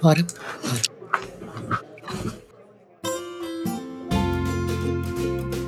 Bora.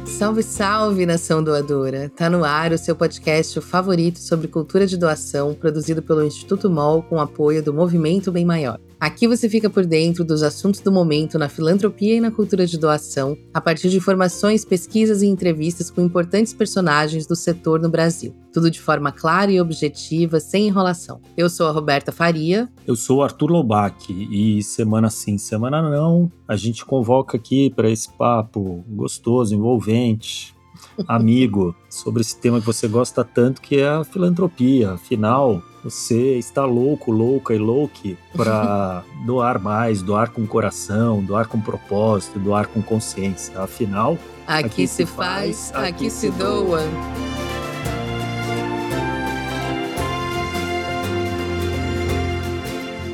Salve, salve, nação doadora! Tá no ar o seu podcast favorito sobre cultura de doação, produzido pelo Instituto MOL com apoio do Movimento Bem Maior. Aqui você fica por dentro dos assuntos do momento na filantropia e na cultura de doação, a partir de informações, pesquisas e entrevistas com importantes personagens do setor no Brasil. Tudo de forma clara e objetiva, sem enrolação. Eu sou a Roberta Faria. Eu sou o Arthur Lobac e semana sim, semana não, a gente convoca aqui para esse papo gostoso, envolvente, amigo, sobre esse tema que você gosta tanto, que é a filantropia. Afinal, você está louco, louca e louque para doar mais, doar com coração, doar com propósito, doar com consciência. Afinal, aqui, aqui se faz, aqui, aqui se doa.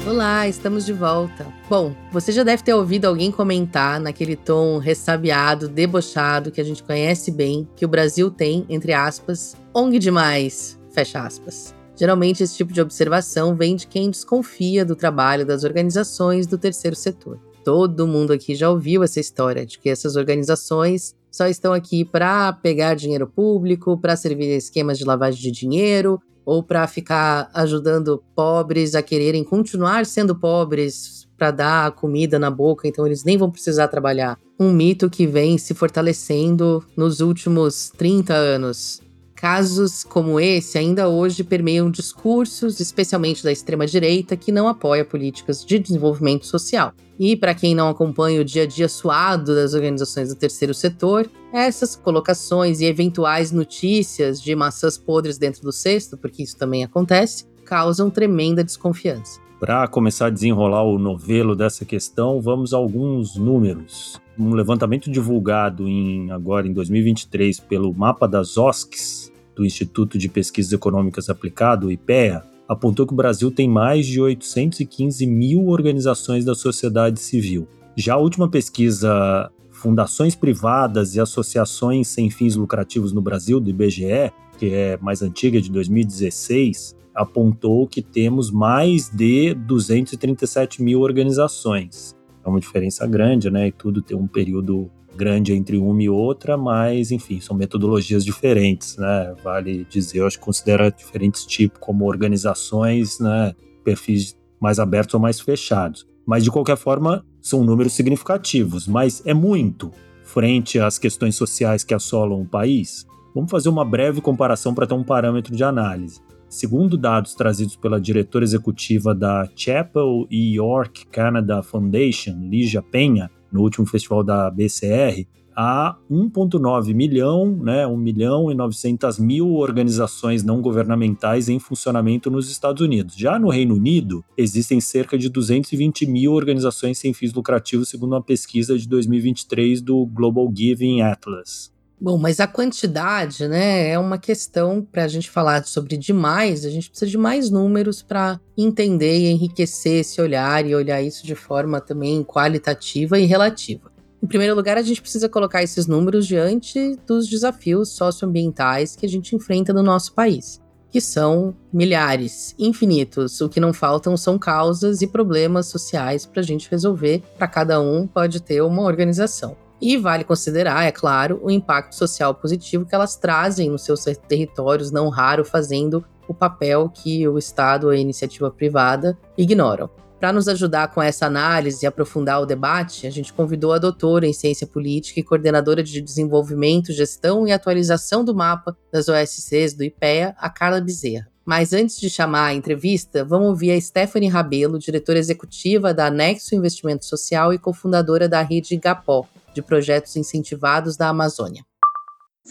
Olá, estamos de volta. Bom, você já deve ter ouvido alguém comentar naquele tom ressabiado, debochado que a gente conhece bem, que o Brasil tem, entre aspas, ONG demais, fecha aspas. Geralmente, esse tipo de observação vem de quem desconfia do trabalho das organizações do terceiro setor. Todo mundo aqui já ouviu essa história de que essas organizações só estão aqui para pegar dinheiro público, para servir esquemas de lavagem de dinheiro ou para ficar ajudando pobres a quererem continuar sendo pobres para dar comida na boca, então eles nem vão precisar trabalhar. Um mito que vem se fortalecendo nos últimos 30 anos. Casos como esse ainda hoje permeiam discursos, especialmente da extrema-direita, que não apoia políticas de desenvolvimento social. E para quem não acompanha o dia a dia suado das organizações do terceiro setor, essas colocações e eventuais notícias de maçãs podres dentro do cesto, porque isso também acontece, causam tremenda desconfiança. Para começar a desenrolar o novelo dessa questão, vamos a alguns números. Um levantamento divulgado em, agora em 2023 pelo Mapa das OSCs, do Instituto de Pesquisas Econômicas Aplicado, IPEA, apontou que o Brasil tem mais de 815 mil organizações da sociedade civil. Já a última pesquisa Fundações Privadas e Associações Sem Fins Lucrativos no Brasil, do IBGE, que é mais antiga, de 2016, apontou que temos mais de 237 mil organizações. É uma diferença grande, né? E tudo tem um período grande entre uma e outra, mas enfim, são metodologias diferentes, né? Vale dizer, eu acho que considera diferentes tipos como organizações, né? Perfis mais abertos ou mais fechados. Mas de qualquer forma, são números significativos, mas é muito frente às questões sociais que assolam o país. Vamos fazer uma breve comparação para ter um parâmetro de análise. Segundo dados trazidos pela diretora executiva da Chapel e York Canada Foundation, Lígia Penha, no último festival da BCR, há 1,9 milhão, né, 1 milhão e 900 mil organizações não governamentais em funcionamento nos Estados Unidos. Já no Reino Unido, existem cerca de 220 mil organizações sem fins lucrativos, segundo uma pesquisa de 2023 do Global Giving Atlas. Bom, mas a quantidade, né, é uma questão para a gente falar sobre demais. A gente precisa de mais números para entender e enriquecer esse olhar e olhar isso de forma também qualitativa e relativa. Em primeiro lugar, a gente precisa colocar esses números diante dos desafios socioambientais que a gente enfrenta no nosso país, que são milhares, infinitos. O que não faltam são causas e problemas sociais para a gente resolver. Para cada um, pode ter uma organização. E vale considerar, é claro, o impacto social positivo que elas trazem nos seus territórios, não raro fazendo o papel que o Estado ou a iniciativa privada ignoram. Para nos ajudar com essa análise e aprofundar o debate, a gente convidou a doutora em ciência política e coordenadora de desenvolvimento, gestão e atualização do mapa das OSCs do IPEA, a Carla Bezerra. Mas antes de chamar a entrevista, vamos ouvir a Stephanie Rabelo, diretora executiva da Nexo Investimento Social e cofundadora da rede Gapó, de projetos incentivados da Amazônia.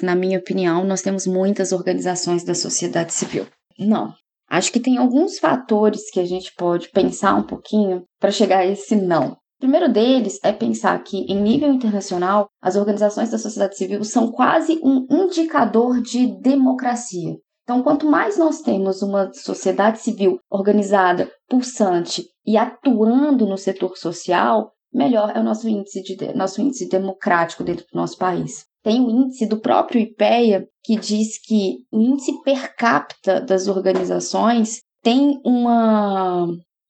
Na minha opinião, nós temos muitas organizações da sociedade civil. Não. Acho que tem alguns fatores que a gente pode pensar um pouquinho para chegar a esse não. O primeiro deles é pensar que, em nível internacional, as organizações da sociedade civil são quase um indicador de democracia. Então, quanto mais nós temos uma sociedade civil organizada, pulsante e atuando no setor social, melhor é o nosso índice, de, nosso índice democrático dentro do nosso país. Tem o índice do próprio IPEA que diz que o índice per capita das organizações tem uma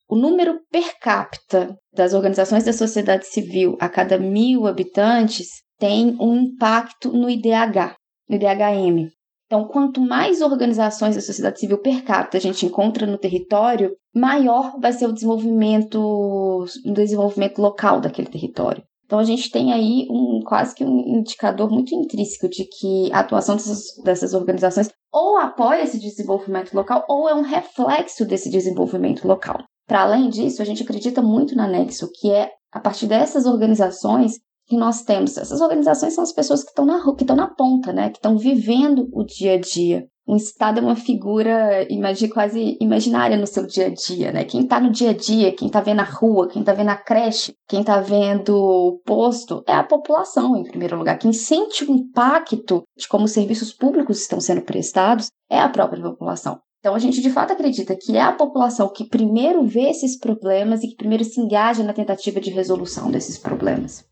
o número per capita das organizações da sociedade civil a cada mil habitantes tem um impacto no IDH, no IDHM. Então, quanto mais organizações da sociedade civil per capita a gente encontra no território, maior vai ser o desenvolvimento, o desenvolvimento local daquele território. Então, a gente tem aí um quase que um indicador muito intrínseco de que a atuação dessas, dessas organizações ou apoia esse desenvolvimento local ou é um reflexo desse desenvolvimento local. Para além disso, a gente acredita muito na Nexo, que é a partir dessas organizações que nós temos. Essas organizações são as pessoas que estão na que estão na ponta, né? Que estão vivendo o dia a dia. Estado é uma figura imagi, quase imaginária no seu dia a dia, né? Quem está no dia a dia, quem está vendo a rua, quem está vendo a creche, quem está vendo o posto, é a população, em primeiro lugar. Quem sente o impacto de como os serviços públicos estão sendo prestados é a própria população. Então, a gente de fato acredita que é a população que primeiro vê esses problemas e que primeiro se engaja na tentativa de resolução desses problemas.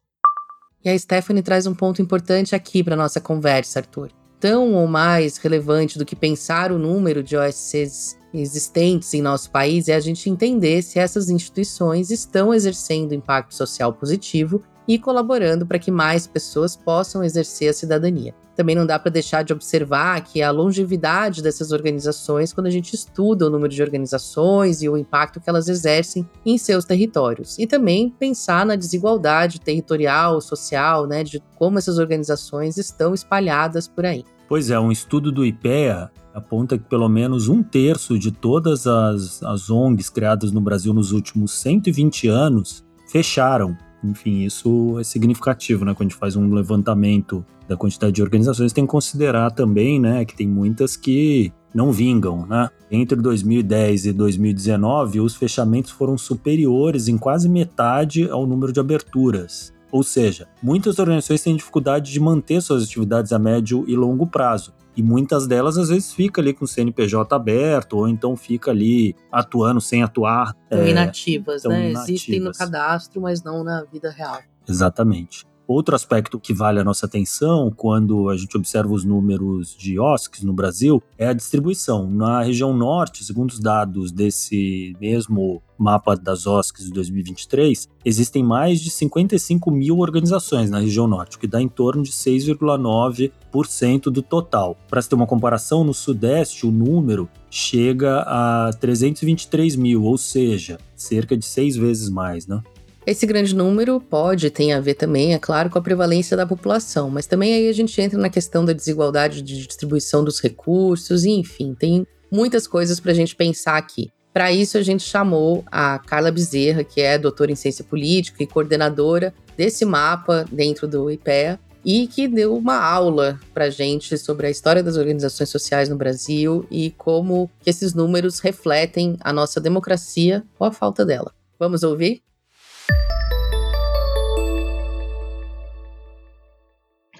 E a Stephanie traz um ponto importante aqui para nossa conversa, Arthur. Tão ou mais relevante do que pensar o número de OSCs existentes em nosso país é a gente entender se essas instituições estão exercendo impacto social positivo e colaborando para que mais pessoas possam exercer a cidadania. Também não dá para deixar de observar que a longevidade dessas organizações quando a gente estuda o número de organizações e o impacto que elas exercem em seus territórios. E também pensar na desigualdade territorial, social, né, de como essas organizações estão espalhadas por aí. Pois é, um estudo do IPEA aponta que pelo menos um terço de todas as, as ONGs criadas no Brasil nos últimos 120 anos fecharam enfim, isso é significativo, né? Quando a gente faz um levantamento da quantidade de organizações, tem que considerar também, né, que tem muitas que não vingam, né? Entre 2010 e 2019, os fechamentos foram superiores em quase metade ao número de aberturas. Ou seja, muitas organizações têm dificuldade de manter suas atividades a médio e longo prazo. E muitas delas, às vezes, fica ali com o CNPJ aberto, ou então fica ali atuando sem atuar. Estão é, inativas, né? Inativas. Existem no cadastro, mas não na vida real. Exatamente. Outro aspecto que vale a nossa atenção quando a gente observa os números de OSCs no Brasil é a distribuição. Na região norte, segundo os dados desse mesmo mapa das OSCs de 2023, existem mais de 55 mil organizações na região norte, o que dá em torno de 6,9% do total. Para se ter uma comparação, no sudeste o número chega a 323 mil, ou seja, cerca de seis vezes mais, né? Esse grande número pode, tem a ver também, é claro, com a prevalência da população, mas também aí a gente entra na questão da desigualdade de distribuição dos recursos, e enfim, tem muitas coisas para a gente pensar aqui. Para isso, a gente chamou a Carla Bezerra, que é doutora em ciência política e coordenadora desse mapa dentro do IPEA, e que deu uma aula para gente sobre a história das organizações sociais no Brasil e como que esses números refletem a nossa democracia ou a falta dela. Vamos ouvir?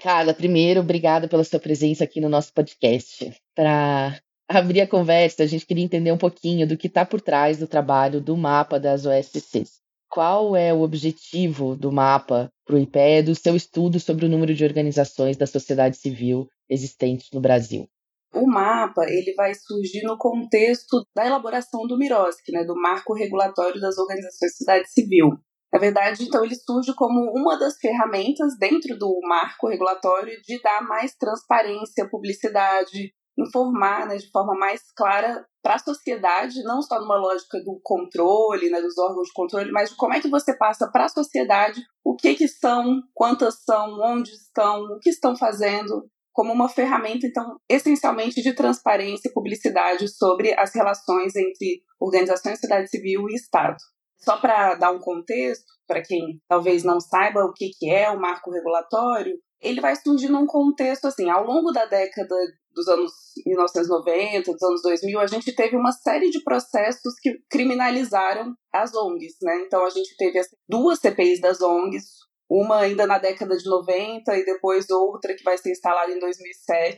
Carla, primeiro, obrigada pela sua presença aqui no nosso podcast. Para abrir a conversa, a gente queria entender um pouquinho do que está por trás do trabalho do mapa das OSCs. Qual é o objetivo do mapa para o IPE do seu estudo sobre o número de organizações da sociedade civil existentes no Brasil? O mapa ele vai surgir no contexto da elaboração do MIROSC, né, do Marco Regulatório das Organizações de Sociedade Civil, na verdade, então, ele surge como uma das ferramentas dentro do marco regulatório de dar mais transparência, publicidade, informar né, de forma mais clara para a sociedade, não só numa lógica do controle, né, dos órgãos de controle, mas de como é que você passa para a sociedade o que, que são, quantas são, onde estão, o que estão fazendo, como uma ferramenta, então, essencialmente de transparência e publicidade sobre as relações entre organizações, sociedade civil e Estado. Só para dar um contexto, para quem talvez não saiba o que, que é o marco regulatório, ele vai surgir num contexto assim, ao longo da década dos anos 1990, dos anos 2000, a gente teve uma série de processos que criminalizaram as ONGs, né? Então a gente teve duas CPIs das ONGs, uma ainda na década de 90 e depois outra que vai ser instalada em 2007,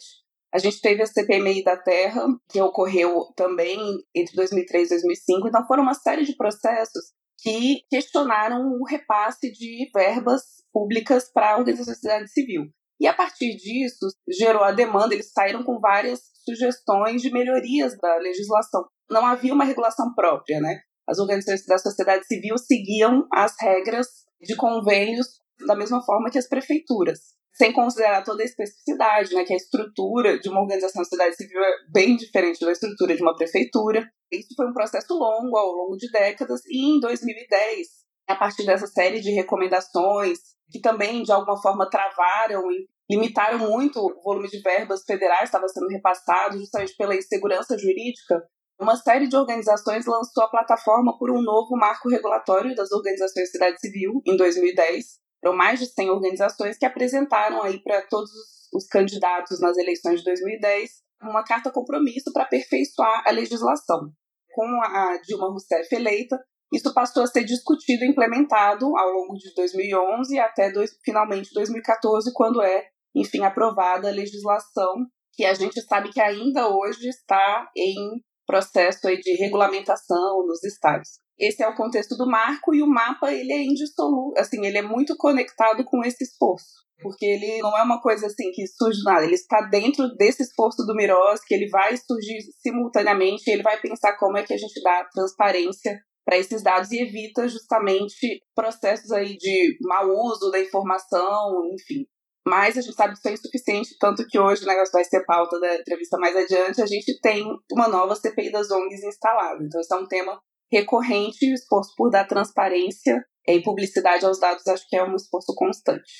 a gente teve a CPMI da Terra, que ocorreu também entre 2003 e 2005. Então, foram uma série de processos que questionaram o repasse de verbas públicas para a organização da sociedade civil. E a partir disso, gerou a demanda, eles saíram com várias sugestões de melhorias da legislação. Não havia uma regulação própria, né? as organizações da sociedade civil seguiam as regras de convênios da mesma forma que as prefeituras, sem considerar toda a especificidade, né, que a estrutura de uma organização da sociedade civil é bem diferente da estrutura de uma prefeitura. Isso foi um processo longo, ao longo de décadas, e em 2010, a partir dessa série de recomendações, que também de alguma forma travaram e limitaram muito o volume de verbas federais que estava sendo repassado, justamente pela insegurança jurídica, uma série de organizações lançou a plataforma por um novo marco regulatório das organizações de cidade civil em 2010. Foram mais de 100 organizações que apresentaram aí para todos os candidatos nas eleições de 2010 uma carta compromisso para aperfeiçoar a legislação. Com a Dilma Rousseff eleita, isso passou a ser discutido e implementado ao longo de 2011 até dois, finalmente 2014, quando é, enfim, aprovada a legislação que a gente sabe que ainda hoje está em processo de regulamentação nos estados. Esse é o contexto do marco e o mapa ele é indissolúvel, assim, ele é muito conectado com esse esforço, porque ele não é uma coisa assim que surge nada, ele está dentro desse esforço do Miros, que ele vai surgir simultaneamente, ele vai pensar como é que a gente dá transparência para esses dados e evita justamente processos aí de mau uso da informação, enfim. Mas a gente sabe que isso é insuficiente, tanto que hoje o negócio vai ser pauta da entrevista mais adiante, a gente tem uma nova CPI das ONGs instalada. Então, isso é um tema recorrente o esforço por dar transparência e publicidade aos dados acho que é um esforço constante.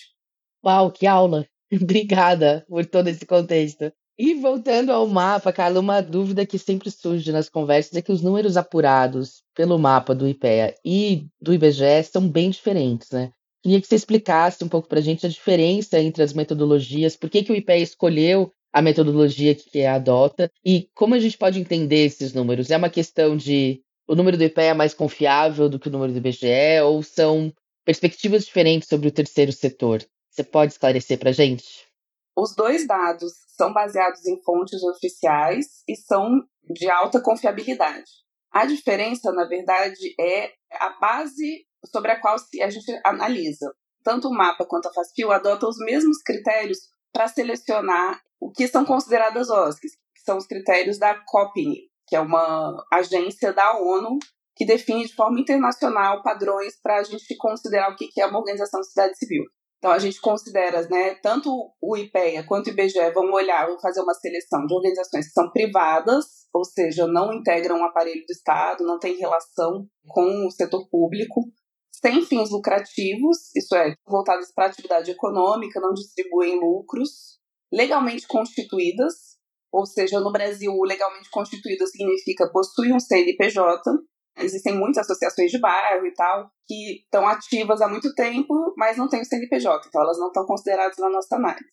Uau, que aula! Obrigada por todo esse contexto. E voltando ao mapa, Carla, uma dúvida que sempre surge nas conversas é que os números apurados pelo mapa do IPEA e do IBGE são bem diferentes, né? Queria que você explicasse um pouco para a gente a diferença entre as metodologias, por que, que o IPEA escolheu a metodologia que adota e como a gente pode entender esses números. É uma questão de o número do IPEA é mais confiável do que o número do IBGE ou são perspectivas diferentes sobre o terceiro setor? Você pode esclarecer para a gente? Os dois dados são baseados em fontes oficiais e são de alta confiabilidade. A diferença, na verdade, é a base sobre a qual a gente analisa. Tanto o mapa quanto a FASFIO adotam os mesmos critérios para selecionar o que são consideradas OSCs, que são os critérios da COPINI, que é uma agência da ONU que define de forma internacional padrões para a gente considerar o que é uma organização de sociedade civil. Então a gente considera, né, tanto o IPEA quanto o IBGE vão olhar, vão fazer uma seleção de organizações que são privadas, ou seja, não integram um aparelho do Estado, não têm relação com o setor público, sem fins lucrativos, isso é, voltadas para atividade econômica, não distribuem lucros, legalmente constituídas, ou seja, no Brasil, legalmente constituída significa possui um CNPJ. Existem muitas associações de bairro e tal que estão ativas há muito tempo, mas não têm o CNPJ, então elas não estão consideradas na nossa análise.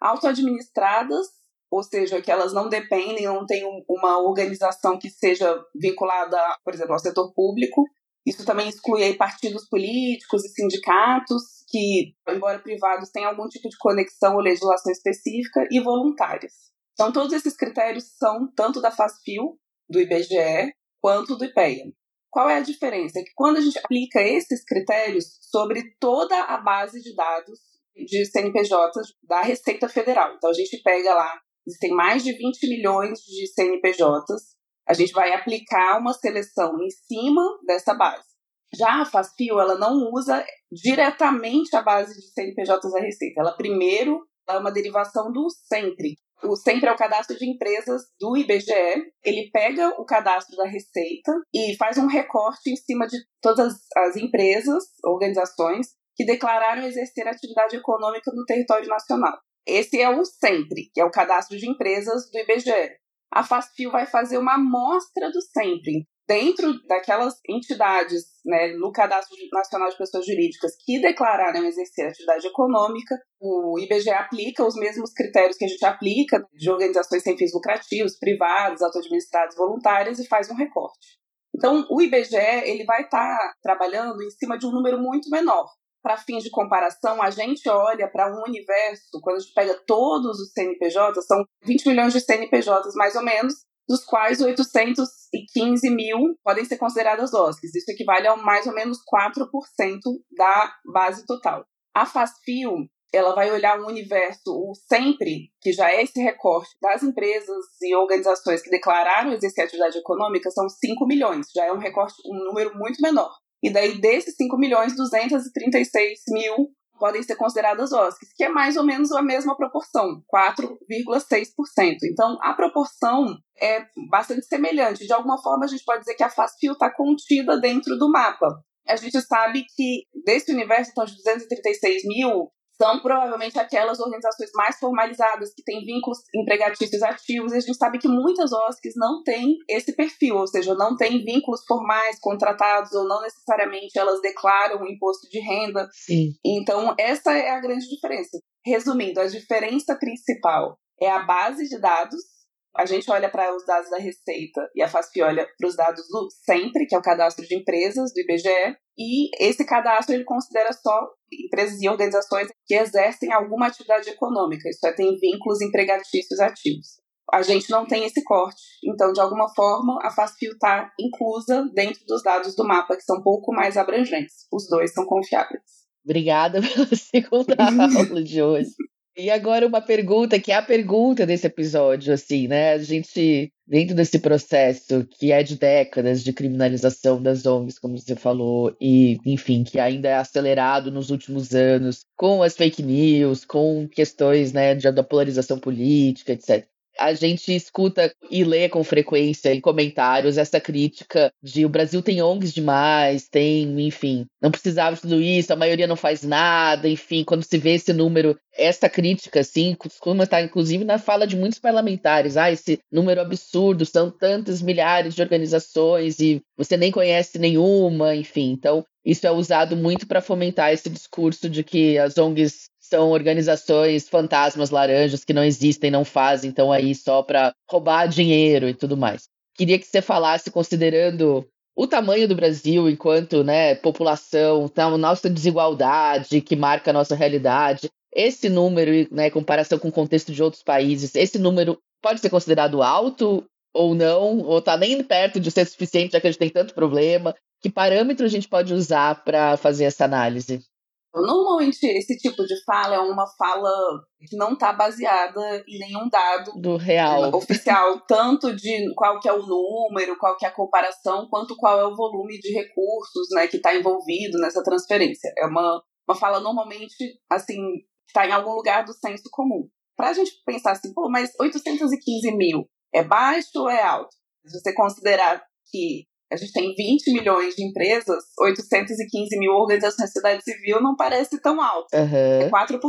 Autoadministradas, ou seja, que elas não dependem, não têm uma organização que seja vinculada, por exemplo, ao setor público, isso também exclui partidos políticos e sindicatos, que, embora privados, têm algum tipo de conexão ou legislação específica, e voluntários. Então, todos esses critérios são tanto da FASFIO, do IBGE, quanto do IPEA. Qual é a diferença? É que quando a gente aplica esses critérios sobre toda a base de dados de CNPJs da Receita Federal. Então, a gente pega lá, existem mais de 20 milhões de CNPJs, a gente vai aplicar uma seleção em cima dessa base. Já a FASFIO, ela não usa diretamente a base de CNPJs da Receita. Ela primeiro é uma derivação do SEMPRE. O SEMPRE é o cadastro de empresas do IBGE. Ele pega o cadastro da Receita e faz um recorte em cima de todas as empresas, organizações que declararam exercer atividade econômica no território nacional. Esse é o SEMPRE, que é o cadastro de empresas do IBGE a FASFIO vai fazer uma amostra do sempre. Dentro daquelas entidades, né, no Cadastro Nacional de Pessoas Jurídicas que declararam exercer atividade econômica, o IBGE aplica os mesmos critérios que a gente aplica de organizações sem fins lucrativos, privadas, auto-administradas, voluntárias e faz um recorte. Então, o IBGE ele vai estar tá trabalhando em cima de um número muito menor para fins de comparação, a gente olha para um universo, quando a gente pega todos os CNPJs, são 20 milhões de CNPJs mais ou menos, dos quais 815 mil podem ser consideradas OSCs. Isso equivale a mais ou menos 4% da base total. A FASFIO, ela vai olhar um universo, sempre, que já é esse recorte das empresas e organizações que declararam exercer atividade econômica, são 5 milhões, já é um recorte, um número muito menor. E daí, desses 5 milhões, 236 mil podem ser consideradas OSCs, que é mais ou menos a mesma proporção, 4,6%. Então, a proporção é bastante semelhante. De alguma forma, a gente pode dizer que a FASFIO está contida dentro do mapa. A gente sabe que desse universo então, de 236 mil, são provavelmente aquelas organizações mais formalizadas que têm vínculos empregatícios ativos, e a gente sabe que muitas OSCs não têm esse perfil, ou seja, não têm vínculos formais contratados, ou não necessariamente elas declaram o imposto de renda. Sim. Então, essa é a grande diferença. Resumindo, a diferença principal é a base de dados a gente olha para os dados da Receita e a FASP olha para os dados do Sempre, que é o cadastro de empresas do IBGE, e esse cadastro ele considera só empresas e organizações que exercem alguma atividade econômica, isso é, tem vínculos empregatícios ativos. A gente não tem esse corte, então, de alguma forma, a FASFIO está inclusa dentro dos dados do mapa, que são um pouco mais abrangentes. Os dois são confiáveis. Obrigada pela segunda aula de hoje. E agora uma pergunta que é a pergunta desse episódio, assim, né? A gente, dentro desse processo que é de décadas de criminalização das ONGs, como você falou, e, enfim, que ainda é acelerado nos últimos anos, com as fake news, com questões, né, da polarização política, etc a gente escuta e lê com frequência em comentários essa crítica de o Brasil tem ONGs demais, tem, enfim, não precisava de tudo isso, a maioria não faz nada, enfim, quando se vê esse número, essa crítica, assim, costuma estar inclusive na fala de muitos parlamentares, ah, esse número absurdo, são tantas milhares de organizações e você nem conhece nenhuma, enfim, então isso é usado muito para fomentar esse discurso de que as ONGs são organizações fantasmas laranjas que não existem, não fazem, estão aí só para roubar dinheiro e tudo mais. Queria que você falasse, considerando o tamanho do Brasil enquanto né, população, a nossa desigualdade que marca a nossa realidade, esse número, né, em comparação com o contexto de outros países, esse número pode ser considerado alto ou não, ou está nem perto de ser suficiente, já que a gente tem tanto problema? Que parâmetro a gente pode usar para fazer essa análise? Normalmente, esse tipo de fala é uma fala que não está baseada em nenhum dado do real oficial, tanto de qual que é o número, qual que é a comparação, quanto qual é o volume de recursos né, que está envolvido nessa transferência. É uma, uma fala normalmente, assim, está em algum lugar do senso comum. Para a gente pensar assim, pô, mas 815 mil é baixo ou é alto? Se você considerar que a gente tem 20 milhões de empresas, 815 mil organizações da sociedade civil não parece tão alto. Uhum. É 4%.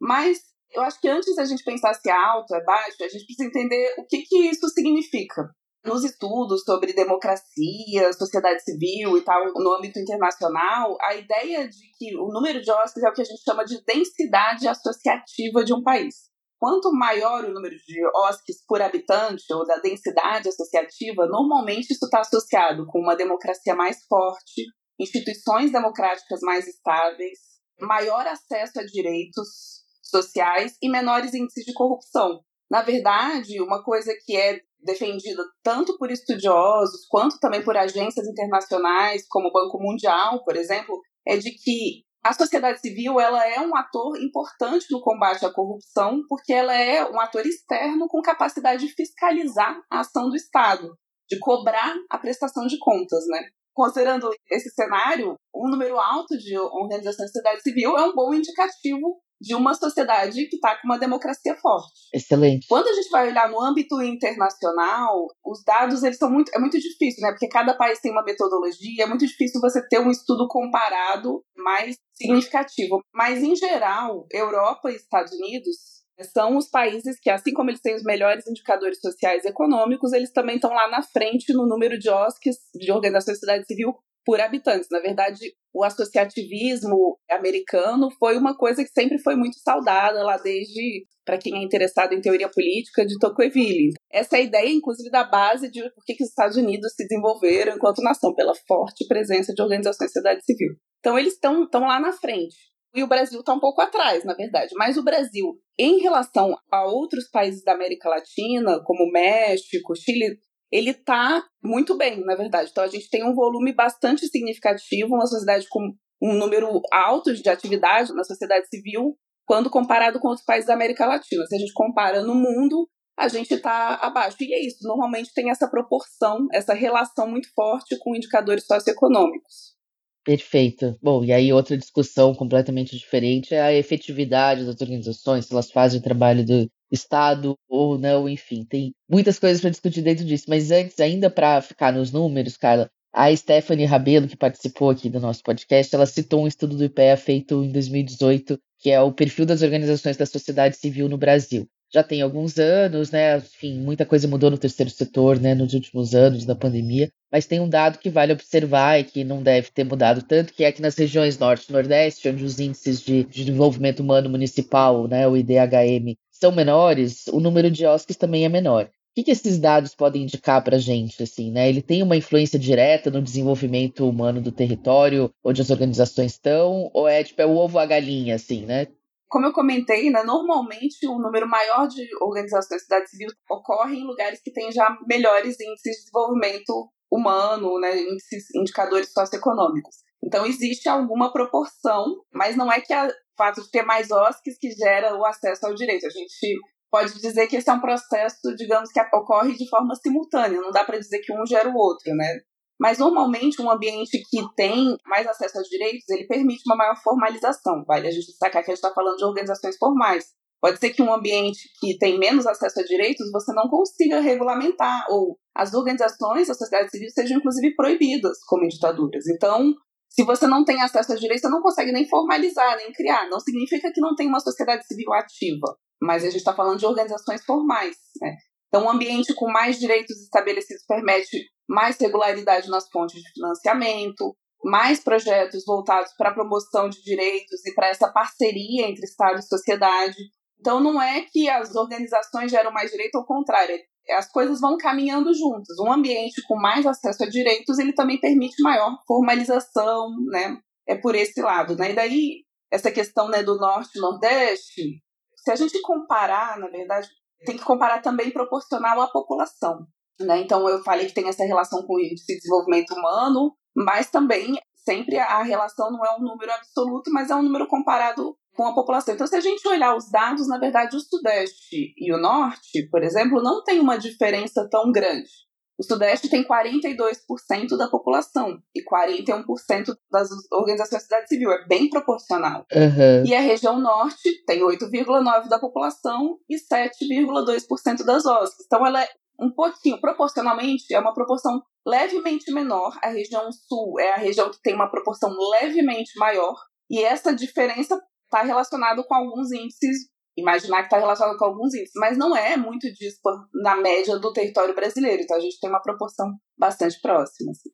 Mas eu acho que antes da gente pensar se é alto, é baixo, a gente precisa entender o que, que isso significa. Nos estudos sobre democracia, sociedade civil e tal, no âmbito internacional, a ideia de que o número de OSCs é o que a gente chama de densidade associativa de um país. Quanto maior o número de OSCs por habitante ou da densidade associativa, normalmente isso está associado com uma democracia mais forte, instituições democráticas mais estáveis, maior acesso a direitos sociais e menores índices de corrupção. Na verdade, uma coisa que é defendida tanto por estudiosos quanto também por agências internacionais, como o Banco Mundial, por exemplo, é de que a sociedade civil ela é um ator importante no combate à corrupção, porque ela é um ator externo com capacidade de fiscalizar a ação do Estado, de cobrar a prestação de contas, né? Considerando esse cenário, um número alto de organizações da sociedade civil é um bom indicativo de uma sociedade que está com uma democracia forte. Excelente. Quando a gente vai olhar no âmbito internacional, os dados eles são muito é muito difícil, né? Porque cada país tem uma metodologia, é muito difícil você ter um estudo comparado mais significativo. Mas em geral, Europa e Estados Unidos são os países que, assim como eles têm os melhores indicadores sociais e econômicos, eles também estão lá na frente no número de OSCs, de organizações de sociedade civil, por habitantes. Na verdade, o associativismo americano foi uma coisa que sempre foi muito saudada lá desde, para quem é interessado em teoria política, de Tocqueville. Essa é a ideia, inclusive, da base de por que, os Estados Unidos se desenvolveram enquanto nação, pela forte presença de organizações de sociedade civil. Então, eles estão lá na frente. E o Brasil está um pouco atrás, na verdade. Mas o Brasil, em relação a outros países da América Latina, como México, Chile, ele está muito bem, na verdade. Então a gente tem um volume bastante significativo, uma sociedade com um número alto de atividade na sociedade civil, quando comparado com outros países da América Latina. Se a gente compara no mundo, a gente está abaixo. E é isso, normalmente tem essa proporção, essa relação muito forte com indicadores socioeconômicos. Perfeito. Bom, e aí outra discussão completamente diferente é a efetividade das organizações, se elas fazem o trabalho do Estado ou não, enfim, tem muitas coisas para discutir dentro disso. Mas antes, ainda para ficar nos números, Carla, a Stephanie Rabelo, que participou aqui do nosso podcast, ela citou um estudo do IPEA feito em 2018, que é o perfil das organizações da sociedade civil no Brasil já tem alguns anos, né? Enfim, muita coisa mudou no terceiro setor, né, nos últimos anos da pandemia, mas tem um dado que vale observar e que não deve ter mudado tanto, que é que nas regiões norte e nordeste, onde os índices de desenvolvimento humano municipal, né, o IDHM, são menores, o número de OSCs também é menor. O que, que esses dados podem indicar para a gente? Assim, né? Ele tem uma influência direta no desenvolvimento humano do território onde as organizações estão? Ou é tipo é o ovo a galinha, assim, né? Como eu comentei, né, normalmente o número maior de organizações da sociedade civil ocorre em lugares que têm já melhores índices de desenvolvimento humano, né, índices, indicadores socioeconômicos. Então existe alguma proporção, mas não é que o fato de ter mais OSCs que gera o acesso ao direito. A gente pode dizer que esse é um processo, digamos, que ocorre de forma simultânea. Não dá para dizer que um gera o outro, né? Mas normalmente um ambiente que tem mais acesso aos direitos, ele permite uma maior formalização. Vale a gente destacar que a gente está falando de organizações formais. Pode ser que um ambiente que tem menos acesso a direitos você não consiga regulamentar, ou as organizações da sociedade civil sejam inclusive proibidas como ditaduras. Então, se você não tem acesso a direitos, você não consegue nem formalizar, nem criar. Não significa que não tem uma sociedade civil ativa, mas a gente está falando de organizações formais. Né? Então, um ambiente com mais direitos estabelecidos permite mais regularidade nas fontes de financiamento, mais projetos voltados para a promoção de direitos e para essa parceria entre Estado e sociedade. Então, não é que as organizações geram mais direito, ao contrário, as coisas vão caminhando juntas. Um ambiente com mais acesso a direitos, ele também permite maior formalização, né? É por esse lado, né? E daí, essa questão né, do Norte e Nordeste, se a gente comparar, na verdade, tem que comparar também proporcional à população. Né? Então, eu falei que tem essa relação com o índice de desenvolvimento humano, mas também sempre a relação não é um número absoluto, mas é um número comparado com a população. Então, se a gente olhar os dados, na verdade, o Sudeste e o Norte, por exemplo, não tem uma diferença tão grande. O Sudeste tem 42% da população e 41% das organizações da sociedade civil. É bem proporcional. Uhum. E a região Norte tem 8,9% da população e 7,2% das OSCs. Então, ela é um pouquinho, proporcionalmente, é uma proporção levemente menor. A região Sul é a região que tem uma proporção levemente maior. E essa diferença está relacionada com alguns índices imaginar que está relacionado com alguns índices, mas não é muito dispar na média do território brasileiro. Então a gente tem uma proporção bastante próxima. Assim.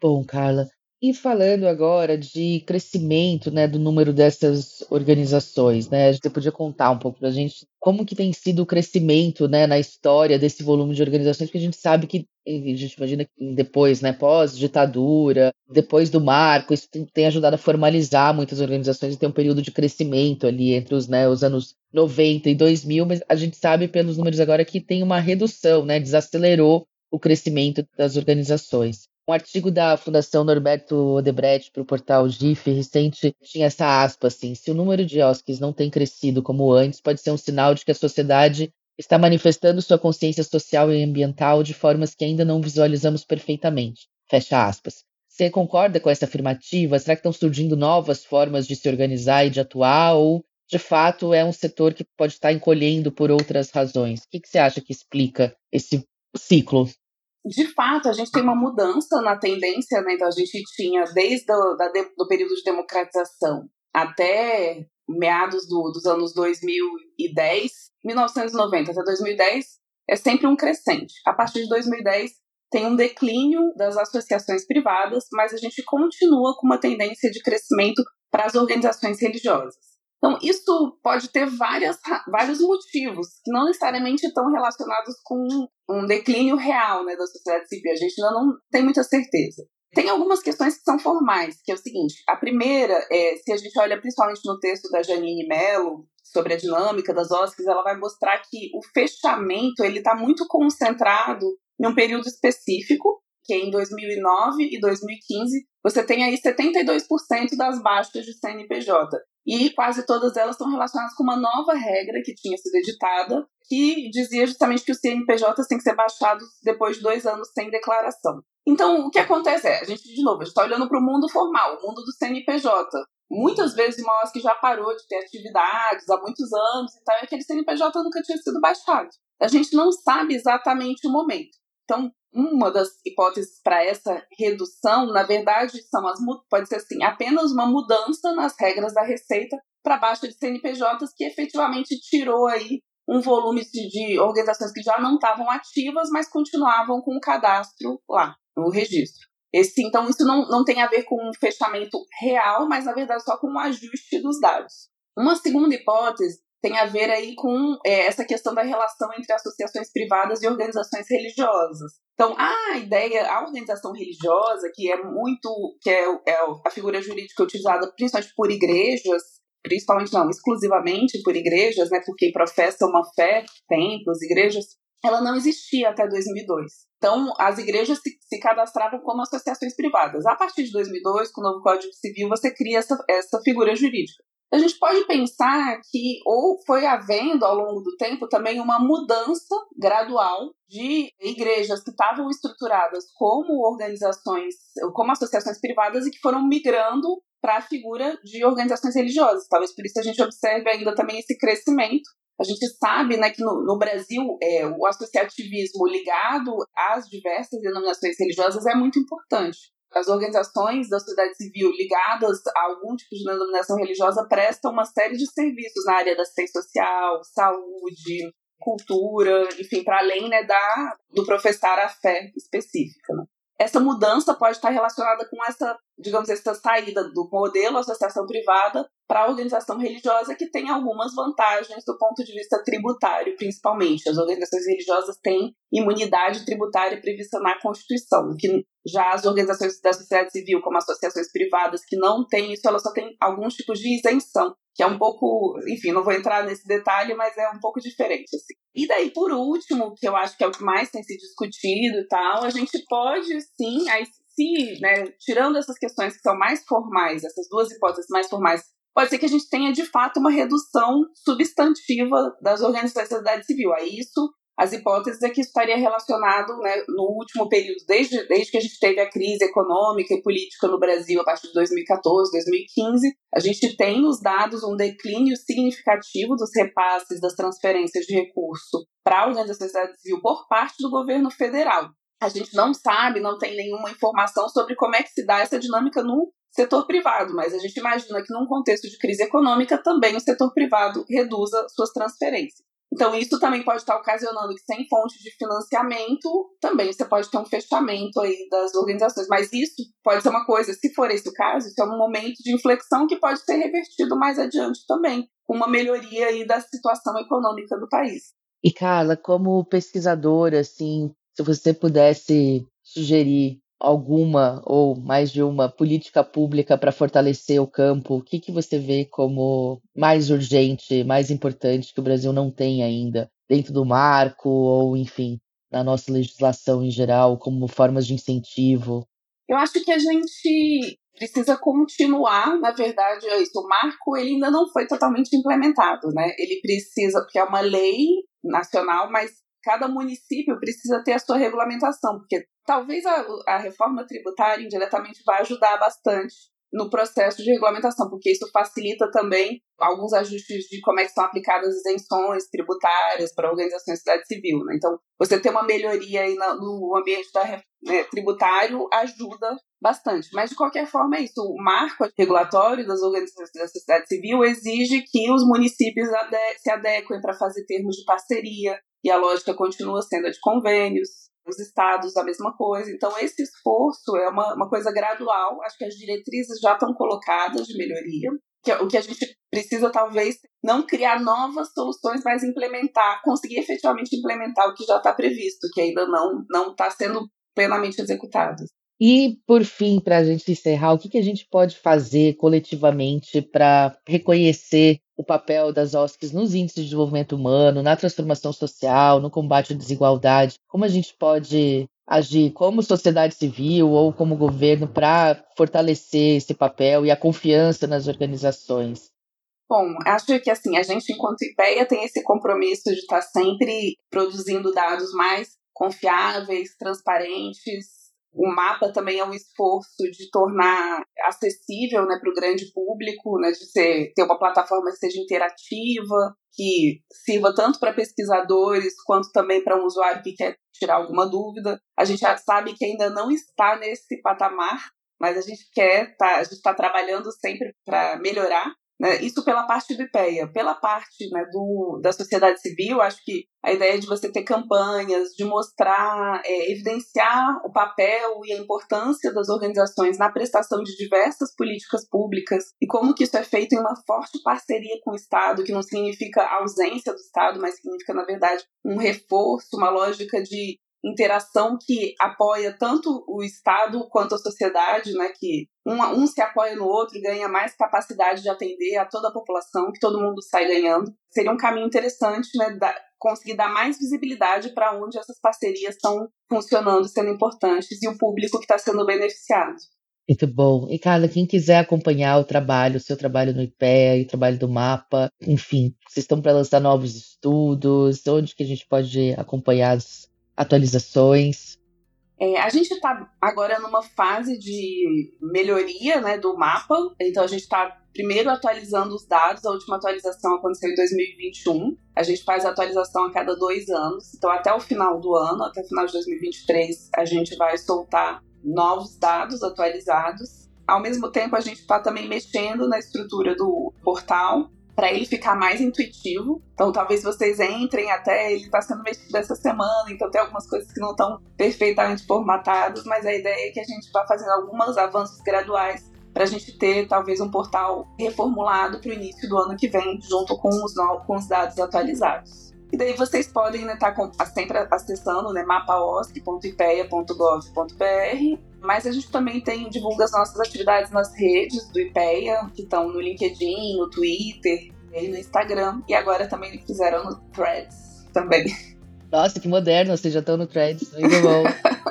Bom, Carla. E falando agora de crescimento né, do número dessas organizações, né, você podia contar um pouco para a gente como que tem sido o crescimento né, na história desse volume de organizações, porque a gente sabe que, a gente imagina que depois, né, pós-ditadura, depois do marco, isso tem, tem, ajudado a formalizar muitas organizações e tem um período de crescimento ali entre os, né, os anos 90 e 2000, mas a gente sabe pelos números agora que tem uma redução, né, desacelerou o crescimento das organizações. Um artigo da Fundação Norberto Odebrecht para o portal GIF recente tinha essa aspa assim: se o número de OSCs não tem crescido como antes, pode ser um sinal de que a sociedade está manifestando sua consciência social e ambiental de formas que ainda não visualizamos perfeitamente. Fecha aspas. Você concorda com essa afirmativa? Será que estão surgindo novas formas de se organizar e de atuar? Ou, de fato, é um setor que pode estar encolhendo por outras razões? O que, que você acha que explica esse ciclo? De fato, a gente tem uma mudança na tendência, né? Então, a gente tinha, desde o da, do período de democratização até meados do, dos anos 2010, 1990 até 2010, é sempre um crescente. A partir de 2010, tem um declínio das associações privadas, mas a gente continua com uma tendência de crescimento para as organizações religiosas. Então, isso pode ter várias, vários motivos, que não necessariamente estão relacionados com um declínio real né, da sociedade civil. A gente ainda não tem muita certeza. Tem algumas questões que são formais, que é o seguinte: a primeira é, se a gente olha principalmente no texto da Janine Mello sobre a dinâmica das OSCs, ela vai mostrar que o fechamento ele está muito concentrado em um período específico, que em 2009 e 2015 você tem aí 72% das baixas de CNPJ. E quase todas elas estão relacionadas com uma nova regra que tinha sido editada, que dizia justamente que os CNPJs têm que ser baixados depois de dois anos sem declaração. Então, o que acontece é, a gente, de novo, está olhando para o mundo formal, o mundo do CNPJ. Muitas vezes uma que já parou de ter atividades há muitos anos e tal, e aquele CNPJ nunca tinha sido baixado. A gente não sabe exatamente o momento. Então, uma das hipóteses para essa redução, na verdade, são as pode ser assim, apenas uma mudança nas regras da receita para baixa de CNPJs que efetivamente tirou aí um volume de, de organizações que já não estavam ativas, mas continuavam com o cadastro lá no registro. Esse, então, isso não, não tem a ver com um fechamento real, mas na verdade só com um ajuste dos dados. Uma segunda hipótese tem a ver aí com é, essa questão da relação entre associações privadas e organizações religiosas. Então, a ideia, a organização religiosa, que é muito, que é, é a figura jurídica utilizada principalmente por igrejas, principalmente não, exclusivamente por igrejas, né, porque professa uma fé, templos, igrejas, ela não existia até 2002. Então, as igrejas se, se, cadastravam como associações privadas. A partir de 2002, com o novo Código Civil, você cria essa, essa figura jurídica. A gente pode pensar que ou foi havendo ao longo do tempo também uma mudança gradual de igrejas que estavam estruturadas como organizações, como associações privadas e que foram migrando para a figura de organizações religiosas. Talvez por isso a gente observe ainda também esse crescimento. A gente sabe né, que no, no Brasil é, o associativismo ligado às diversas denominações religiosas é muito importante as organizações da sociedade civil ligadas a algum tipo de denominação religiosa prestam uma série de serviços na área da assistência social, saúde, cultura, enfim, para além né, da, do professar a fé específica. Né? Essa mudança pode estar relacionada com essa, digamos, essa saída do modelo associação privada para a organização religiosa que tem algumas vantagens do ponto de vista tributário, principalmente. As organizações religiosas têm imunidade tributária prevista na Constituição, que já as organizações da sociedade civil, como associações privadas que não têm isso, elas só têm alguns tipos de isenção, que é um pouco, enfim, não vou entrar nesse detalhe, mas é um pouco diferente assim. E daí, por último, que eu acho que é o que mais tem sido discutido e tal, a gente pode sim, aí se, né, tirando essas questões que são mais formais, essas duas hipóteses mais formais pode ser que a gente tenha de fato uma redução substantiva das organizações da sociedade civil. Aí isso, as hipóteses é que isso estaria relacionado né, no último período, desde, desde que a gente teve a crise econômica e política no Brasil a partir de 2014, 2015, a gente tem nos dados um declínio significativo dos repasses das transferências de recurso para a organização da sociedade civil por parte do governo federal. A gente não sabe, não tem nenhuma informação sobre como é que se dá essa dinâmica no setor privado, mas a gente imagina que num contexto de crise econômica também o setor privado reduza suas transferências. Então, isso também pode estar ocasionando que, sem fonte de financiamento, também você pode ter um fechamento aí das organizações. Mas isso pode ser uma coisa, se for esse o caso, isso é um momento de inflexão que pode ser revertido mais adiante também, com uma melhoria aí da situação econômica do país. E, Carla, como pesquisadora, assim, se você pudesse sugerir alguma ou mais de uma política pública para fortalecer o campo? O que, que você vê como mais urgente, mais importante que o Brasil não tem ainda dentro do marco ou, enfim, na nossa legislação em geral, como formas de incentivo? Eu acho que a gente precisa continuar, na verdade. O marco ele ainda não foi totalmente implementado, né? Ele precisa, porque é uma lei nacional, mas cada município precisa ter a sua regulamentação, porque talvez a, a reforma tributária indiretamente vai ajudar bastante no processo de regulamentação, porque isso facilita também alguns ajustes de como é que são aplicadas isenções tributárias para organizações de sociedade civil. Né? Então, você ter uma melhoria aí no ambiente da, né, tributário ajuda bastante. Mas, de qualquer forma, é isso. O marco regulatório das organizações da sociedade civil exige que os municípios se adequem para fazer termos de parceria, e a lógica continua sendo a de convênios, os estados a mesma coisa. Então, esse esforço é uma, uma coisa gradual, acho que as diretrizes já estão colocadas de melhoria. Que, o que a gente precisa, talvez, não criar novas soluções, mas implementar, conseguir efetivamente implementar o que já está previsto, que ainda não está sendo plenamente executado. E, por fim, para a gente encerrar, o que, que a gente pode fazer coletivamente para reconhecer o papel das OSCs nos índices de desenvolvimento humano, na transformação social, no combate à desigualdade? Como a gente pode agir como sociedade civil ou como governo para fortalecer esse papel e a confiança nas organizações? Bom, acho que assim, a gente enquanto IPEA tem esse compromisso de estar sempre produzindo dados mais confiáveis, transparentes, o mapa também é um esforço de tornar acessível né, para o grande público, né, de ser, ter uma plataforma que seja interativa, que sirva tanto para pesquisadores quanto também para um usuário que quer tirar alguma dúvida. A gente já sabe que ainda não está nesse patamar, mas a gente quer, tá, a gente está trabalhando sempre para melhorar. Né? Isso pela parte do IPEA. Pela parte né, do, da sociedade civil, acho que a ideia de você ter campanhas, de mostrar, é, evidenciar o papel e a importância das organizações na prestação de diversas políticas públicas e como que isso é feito em uma forte parceria com o Estado, que não significa ausência do Estado, mas significa, na verdade, um reforço, uma lógica de interação que apoia tanto o Estado quanto a sociedade, né, que um, um se apoia no outro e ganha mais capacidade de atender a toda a população, que todo mundo sai ganhando. Seria um caminho interessante, né, da, conseguir dar mais visibilidade para onde essas parcerias estão funcionando, sendo importantes, e o público que está sendo beneficiado. Muito bom. E, Carla, quem quiser acompanhar o trabalho, o seu trabalho no IPEA o trabalho do MAPA, enfim, vocês estão para lançar novos estudos, onde que a gente pode acompanhar as atualizações? É, a gente está agora numa fase de melhoria né, do mapa, então a gente está primeiro atualizando os dados. A última atualização aconteceu em 2021. A gente faz a atualização a cada dois anos, então até o final do ano, até o final de 2023, a gente vai soltar novos dados atualizados. Ao mesmo tempo, a gente está também mexendo na estrutura do portal para ele ficar mais intuitivo. Então, talvez vocês entrem até ele está sendo mexido essa semana, então tem algumas coisas que não estão perfeitamente formatadas, mas a ideia é que a gente vá fazendo alguns avanços graduais para a gente ter talvez um portal reformulado para o início do ano que vem, junto com os, com os dados atualizados. E daí vocês podem estar né, tá sempre acessando né, mapaosc.ipeia.gov.br, mas a gente também tem divulga as nossas atividades nas redes do IPEA, que estão no LinkedIn, no Twitter e no Instagram. E agora também fizeram no Threads também. Nossa, que moderno, vocês já estão no Threads, muito bom.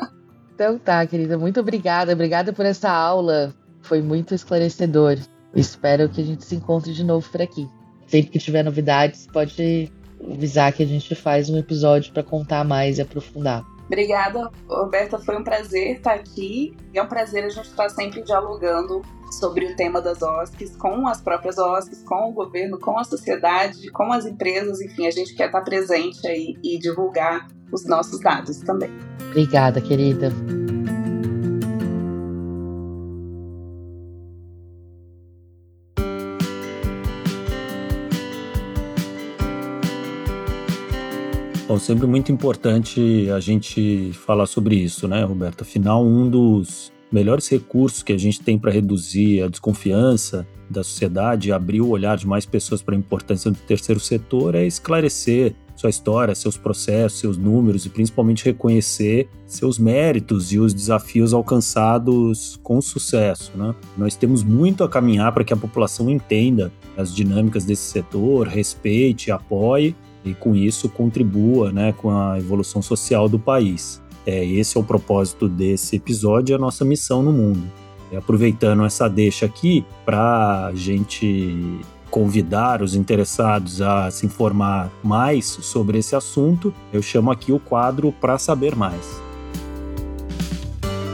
então tá, querida, muito obrigada. Obrigada por essa aula. Foi muito esclarecedor. Espero que a gente se encontre de novo por aqui. Sempre que tiver novidades, pode avisar que a gente faz um episódio para contar mais e aprofundar. Obrigada, Roberta. Foi um prazer estar aqui. E é um prazer a gente estar sempre dialogando sobre o tema das OSCs com as próprias OSCs, com o governo, com a sociedade, com as empresas. Enfim, a gente quer estar presente aí e divulgar os nossos dados também. Obrigada, querida. Sempre muito importante a gente falar sobre isso, né, Roberto? Afinal, um dos melhores recursos que a gente tem para reduzir a desconfiança da sociedade, abrir o olhar de mais pessoas para a importância do terceiro setor é esclarecer sua história, seus processos, seus números e principalmente reconhecer seus méritos e os desafios alcançados com sucesso. Né? Nós temos muito a caminhar para que a população entenda as dinâmicas desse setor, respeite, apoie e com isso contribua né, com a evolução social do país. É, esse é o propósito desse episódio e a nossa missão no mundo. E aproveitando essa deixa aqui para a gente convidar os interessados a se informar mais sobre esse assunto, eu chamo aqui o quadro para saber mais.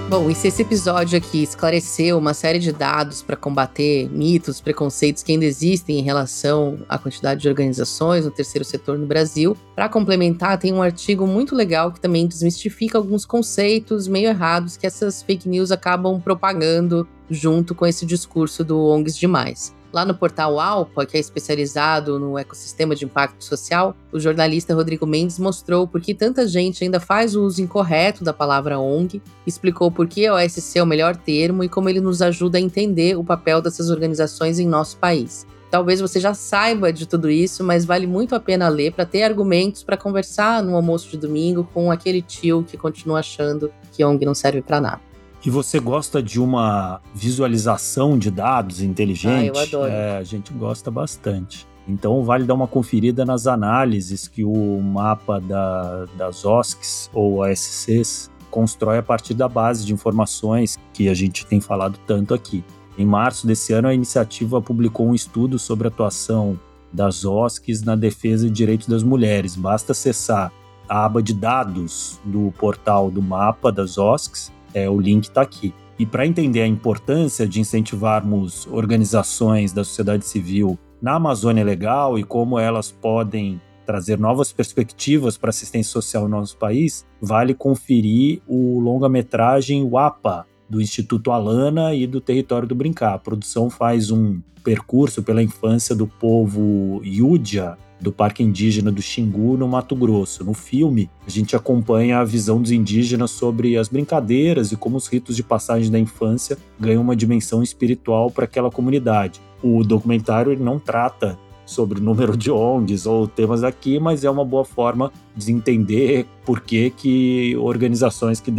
Bom, e se esse episódio aqui esclareceu uma série de dados para combater mitos, preconceitos que ainda existem em relação à quantidade de organizações no terceiro setor no Brasil, para complementar, tem um artigo muito legal que também desmistifica alguns conceitos meio errados que essas fake news acabam propagando junto com esse discurso do ONGs demais. Lá no portal Alpa, que é especializado no ecossistema de impacto social, o jornalista Rodrigo Mendes mostrou por que tanta gente ainda faz o uso incorreto da palavra ONG, explicou por que OSC é o melhor termo e como ele nos ajuda a entender o papel dessas organizações em nosso país. Talvez você já saiba de tudo isso, mas vale muito a pena ler para ter argumentos para conversar no almoço de domingo com aquele tio que continua achando que ONG não serve para nada e você gosta de uma visualização de dados inteligente, ah, eu adoro. É, a gente gosta bastante. Então vale dar uma conferida nas análises que o mapa da, das OSCs ou OSCs constrói a partir da base de informações que a gente tem falado tanto aqui. Em março desse ano, a iniciativa publicou um estudo sobre a atuação das OSCs na defesa de direitos das mulheres. Basta acessar a aba de dados do portal do mapa das OSCs, é, o link está aqui. E para entender a importância de incentivarmos organizações da sociedade civil na Amazônia Legal e como elas podem trazer novas perspectivas para assistência social no nosso país, vale conferir o longa-metragem WAPA, do Instituto Alana e do Território do Brincar. A produção faz um percurso pela infância do povo Yúdia, do Parque Indígena do Xingu, no Mato Grosso. No filme, a gente acompanha a visão dos indígenas sobre as brincadeiras e como os ritos de passagem da infância ganham uma dimensão espiritual para aquela comunidade. O documentário não trata sobre o número de ONGs ou temas aqui, mas é uma boa forma de entender por que, que organizações que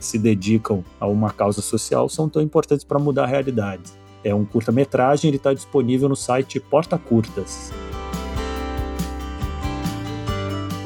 se dedicam a uma causa social são tão importantes para mudar a realidade. É um curta-metragem, ele está disponível no site Porta Curtas.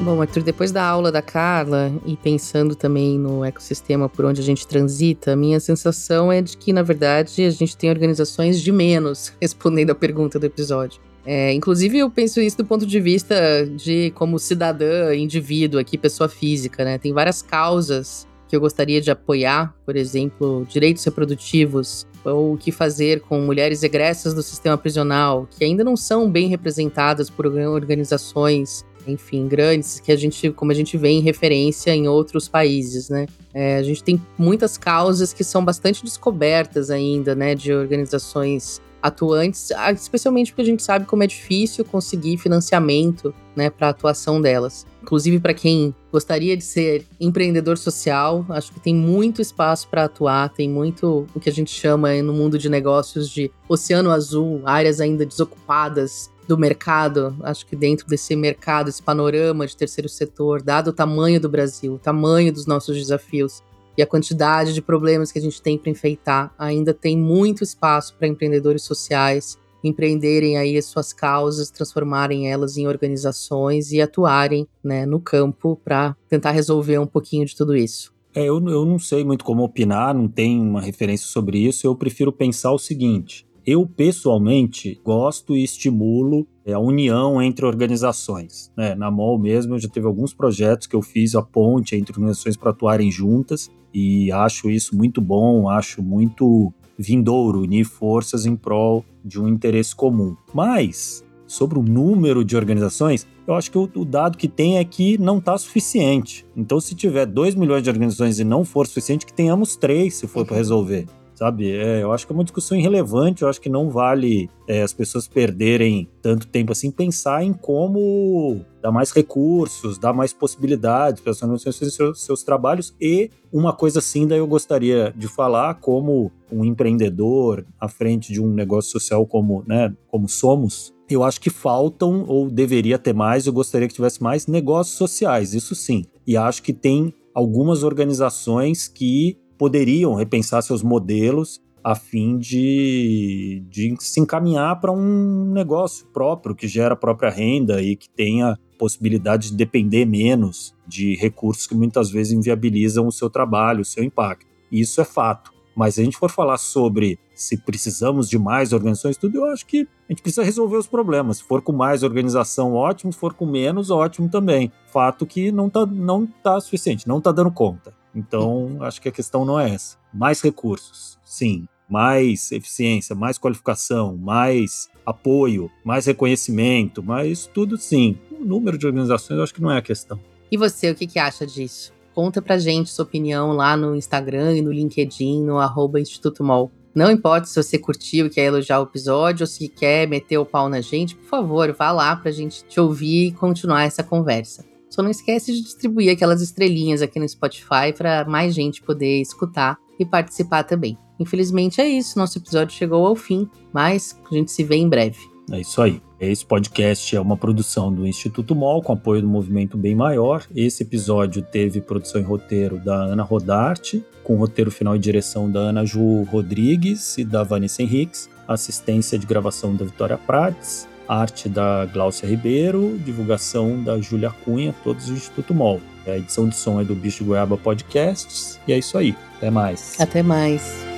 Bom, Arthur, depois da aula da Carla e pensando também no ecossistema por onde a gente transita, minha sensação é de que, na verdade, a gente tem organizações de menos, respondendo a pergunta do episódio. É, inclusive, eu penso isso do ponto de vista de como cidadã, indivíduo aqui, pessoa física, né? Tem várias causas que eu gostaria de apoiar, por exemplo, direitos reprodutivos, ou o que fazer com mulheres egressas do sistema prisional, que ainda não são bem representadas por organizações enfim, grandes, que a gente, como a gente vê em referência em outros países, né? É, a gente tem muitas causas que são bastante descobertas ainda, né, de organizações atuantes, ah, especialmente porque a gente sabe como é difícil conseguir financiamento, né, para a atuação delas. Inclusive para quem gostaria de ser empreendedor social, acho que tem muito espaço para atuar, tem muito o que a gente chama no mundo de negócios de oceano azul, áreas ainda desocupadas do mercado, acho que dentro desse mercado, esse panorama de terceiro setor, dado o tamanho do Brasil, o tamanho dos nossos desafios e a quantidade de problemas que a gente tem para enfeitar, ainda tem muito espaço para empreendedores sociais empreenderem aí as suas causas, transformarem elas em organizações e atuarem né, no campo para tentar resolver um pouquinho de tudo isso. É, eu, eu não sei muito como opinar, não tenho uma referência sobre isso. Eu prefiro pensar o seguinte: eu, pessoalmente, gosto e estimulo é, a união entre organizações. Né? Na MOL mesmo, já teve alguns projetos que eu fiz a ponte entre organizações para atuarem juntas e acho isso muito bom, acho muito vindouro unir forças em prol de um interesse comum. Mas, sobre o número de organizações, eu acho que o, o dado que tem é que não está suficiente. Então, se tiver 2 milhões de organizações e não for suficiente, que tenhamos três se for para resolver sabe? É, eu acho que é uma discussão irrelevante, eu acho que não vale é, as pessoas perderem tanto tempo assim pensar em como dar mais recursos, dar mais possibilidades para fazerem seus, seus trabalhos e uma coisa assim daí eu gostaria de falar como um empreendedor à frente de um negócio social como, né, como somos, eu acho que faltam ou deveria ter mais, eu gostaria que tivesse mais negócios sociais, isso sim. E acho que tem algumas organizações que poderiam repensar seus modelos a fim de, de se encaminhar para um negócio próprio que gera a própria renda e que tenha possibilidade de depender menos de recursos que muitas vezes inviabilizam o seu trabalho, o seu impacto. Isso é fato. Mas se a gente for falar sobre se precisamos de mais organizações, tudo, eu acho que a gente precisa resolver os problemas. Se for com mais organização, ótimo. Se for com menos, ótimo também. Fato que não está não tá suficiente, não está dando conta. Então, acho que a questão não é essa. Mais recursos, sim. Mais eficiência, mais qualificação, mais apoio, mais reconhecimento, mais tudo sim. O número de organizações eu acho que não é a questão. E você, o que, que acha disso? Conta pra gente sua opinião lá no Instagram e no LinkedIn, no arroba Instituto Mol. Não importa se você curtiu e quer elogiar o episódio ou se quer meter o pau na gente, por favor, vá lá pra gente te ouvir e continuar essa conversa. Só não esquece de distribuir aquelas estrelinhas aqui no Spotify para mais gente poder escutar e participar também. Infelizmente é isso, nosso episódio chegou ao fim, mas a gente se vê em breve. É isso aí. Esse podcast é uma produção do Instituto MOL, com apoio do Movimento Bem Maior. Esse episódio teve produção e roteiro da Ana Rodarte, com roteiro final e direção da Ana Ju Rodrigues e da Vanessa Henriques, assistência de gravação da Vitória Prates, arte da Gláucia Ribeiro, divulgação da Júlia Cunha, todos do Instituto MOL. A edição de som é do Bicho Goiaba Podcasts. E é isso aí. Até mais. Até mais.